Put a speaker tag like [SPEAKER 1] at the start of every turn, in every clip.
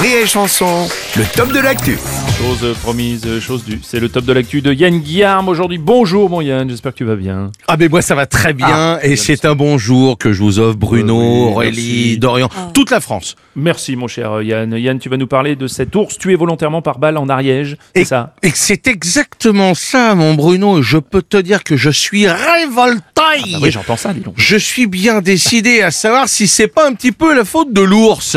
[SPEAKER 1] Rire et Chanson, le top de l'actu.
[SPEAKER 2] Chose promise, chose due. C'est le top de l'actu de Yann Guillaume aujourd'hui. Bonjour mon Yann, j'espère que tu vas bien.
[SPEAKER 3] Ah mais moi ça va très bien
[SPEAKER 2] Ah,
[SPEAKER 3] et c'est un bonjour que je vous offre Bruno,
[SPEAKER 2] Euh, oui,
[SPEAKER 3] Aurélie,
[SPEAKER 2] merci.
[SPEAKER 3] Dorian, toute la France.
[SPEAKER 2] Merci mon cher Yann. Yann, tu vas nous parler de cet ours tué volontairement par balle en Ariège. C'est
[SPEAKER 3] Et,
[SPEAKER 2] ça?
[SPEAKER 3] et c'est exactement ça mon Bruno, je peux te dire que je suis révolté.
[SPEAKER 2] Ah Oui, j'entends ça, dis donc.
[SPEAKER 3] Je suis bien décidé à savoir si c'est pas un petit peu la faute de l'ours.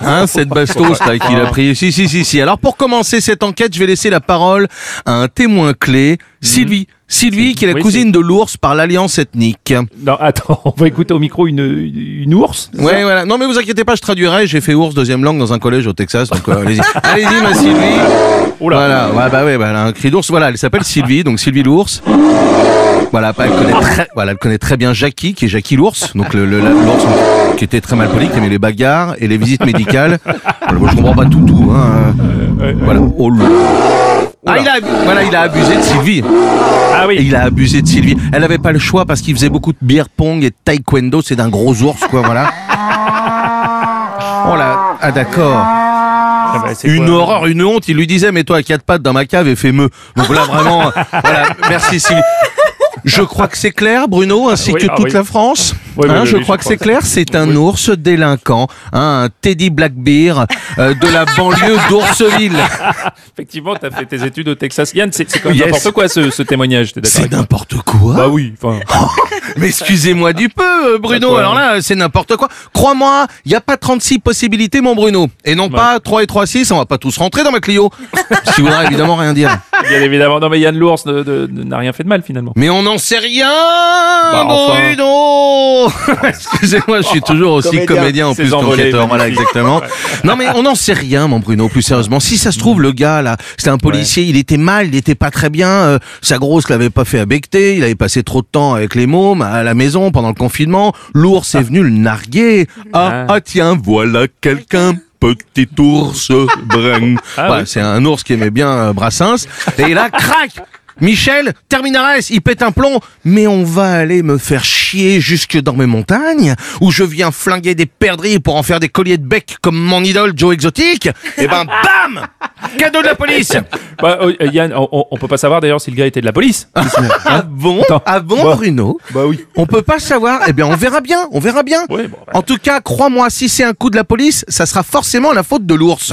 [SPEAKER 3] Hein, cette bastos là qu'il a pris. Si, si, si, si. Alors pour commencer cette enquête, je vais laisser la parole à un témoin clé, Sylvie. Sylvie, qui est la
[SPEAKER 2] Oui,
[SPEAKER 3] cousine de l'ours par l'alliance ethnique.
[SPEAKER 2] Non, attends, on va écouter au micro une, une ours.
[SPEAKER 3] Ouais, voilà. Non, mais vous inquiétez pas, je traduirai. J'ai fait ours deuxième langue dans un collège au Texas, donc euh, allez-y. Allez-y, ma Sylvie.
[SPEAKER 2] Là.
[SPEAKER 3] Voilà, ouais, bah ouais, bah, elle a un cri d'ours. Voilà, elle s'appelle Sylvie, donc Sylvie l'ours. Voilà, elle connaît très, voilà, elle connaît très bien Jackie, qui est Jackie l'ours, donc le, le- l'ours qui était très mal poli, qui aimait les bagarres et les visites médicales. Voilà, moi, je comprends pas tout, tout, hein. Voilà. Oh. Ah, il a, voilà, il a abusé de Sylvie.
[SPEAKER 2] Ah
[SPEAKER 3] Et
[SPEAKER 2] oui.
[SPEAKER 3] il a abusé de Sylvie. Elle avait pas le choix parce qu'il faisait beaucoup de beer pong et de taekwondo. C'est d'un gros ours, quoi, voilà. Oh là, ah d'accord.
[SPEAKER 2] Ah bah,
[SPEAKER 3] Une
[SPEAKER 2] quoi
[SPEAKER 3] horreur, une honte. Il lui disait, mets-toi à quatre pattes dans ma cave et fais me. Donc là, vraiment, voilà. Merci Sylvie. Je crois que c'est clair, Bruno, ainsi
[SPEAKER 2] Oui,
[SPEAKER 3] que
[SPEAKER 2] ah
[SPEAKER 3] toute
[SPEAKER 2] oui.
[SPEAKER 3] la France. Hein, je crois que c'est clair. C'est un
[SPEAKER 2] Oui.
[SPEAKER 3] ours délinquant, hein, un Teddy Blackbeard euh, de la banlieue d'Ourseville.
[SPEAKER 2] Effectivement, t'as fait tes études au Texas. Yann, c'est quand même
[SPEAKER 3] Yes.
[SPEAKER 2] n'importe quoi ce, ce témoignage,
[SPEAKER 3] C'est n'importe quoi.
[SPEAKER 2] Bah oui, enfin.
[SPEAKER 3] Mais excusez-moi du peu, euh, Bruno. Alors là, c'est n'importe quoi. Crois-moi, il n'y a pas 36 possibilités, mon Bruno. Et non pas 3 et 3, 6. On va pas tous rentrer dans ma Clio. Ce qui voudra évidemment rien dire.
[SPEAKER 2] Bien évidemment. Non, mais Yann l'ours n'a rien fait de mal finalement.
[SPEAKER 3] Mais on n'en sait rien,
[SPEAKER 2] enfin.
[SPEAKER 3] Excusez-moi, je suis toujours aussi comédien, en plus qu'enquêteur. Voilà, exactement. Non, mais on n'en sait rien, mon Bruno, plus sérieusement. Si ça se trouve, le gars, là, c'était un policier, il était mal, il était pas très bien. euh, sa grosse l'avait pas fait à becter, il avait passé trop de temps avec les mômes à la maison pendant le confinement. L'ours est venu le narguer. Ah,
[SPEAKER 2] Ah.
[SPEAKER 3] ah, tiens, voilà quelqu'un. Petit ours brun.
[SPEAKER 2] Ah oui.
[SPEAKER 3] c'est un ours qui aimait bien euh, Brassens. Et là, crac Michel, Terminares, il pète un plomb, mais on va aller me faire chier jusque dans mes montagnes, où je viens flinguer des perdrix pour en faire des colliers de bec comme mon idole Joe Exotique. Et ben, bam Cadeau de la police
[SPEAKER 2] Bah, euh, Yann, on, on- on peut pas savoir d'ailleurs si le gars était de la police.
[SPEAKER 3] Ah bon?
[SPEAKER 2] Attends.
[SPEAKER 3] Ah bon,
[SPEAKER 2] Bah.
[SPEAKER 3] Bruno?
[SPEAKER 2] Bah oui.
[SPEAKER 3] On peut pas savoir. Eh bien, on verra bien, on verra bien.
[SPEAKER 2] Oui, bon, bah.
[SPEAKER 3] En tout cas, crois-moi, si c'est un coup de la police, ça sera forcément la faute de l'ours.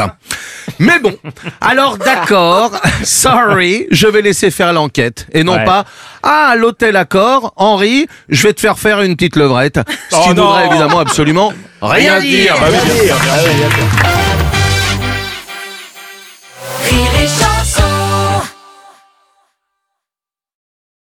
[SPEAKER 3] Mais bon, alors d'accord, sorry, je vais laisser faire l'enquête. Et non
[SPEAKER 2] Ouais.
[SPEAKER 3] pas, ah, à l'hôtel Accord, Henri, je vais te faire faire une petite levrette. Ce
[SPEAKER 2] Oh
[SPEAKER 3] qui ne
[SPEAKER 2] non.
[SPEAKER 3] voudrait évidemment absolument rien dire.
[SPEAKER 2] Bah oui, bien sûr, bien sûr.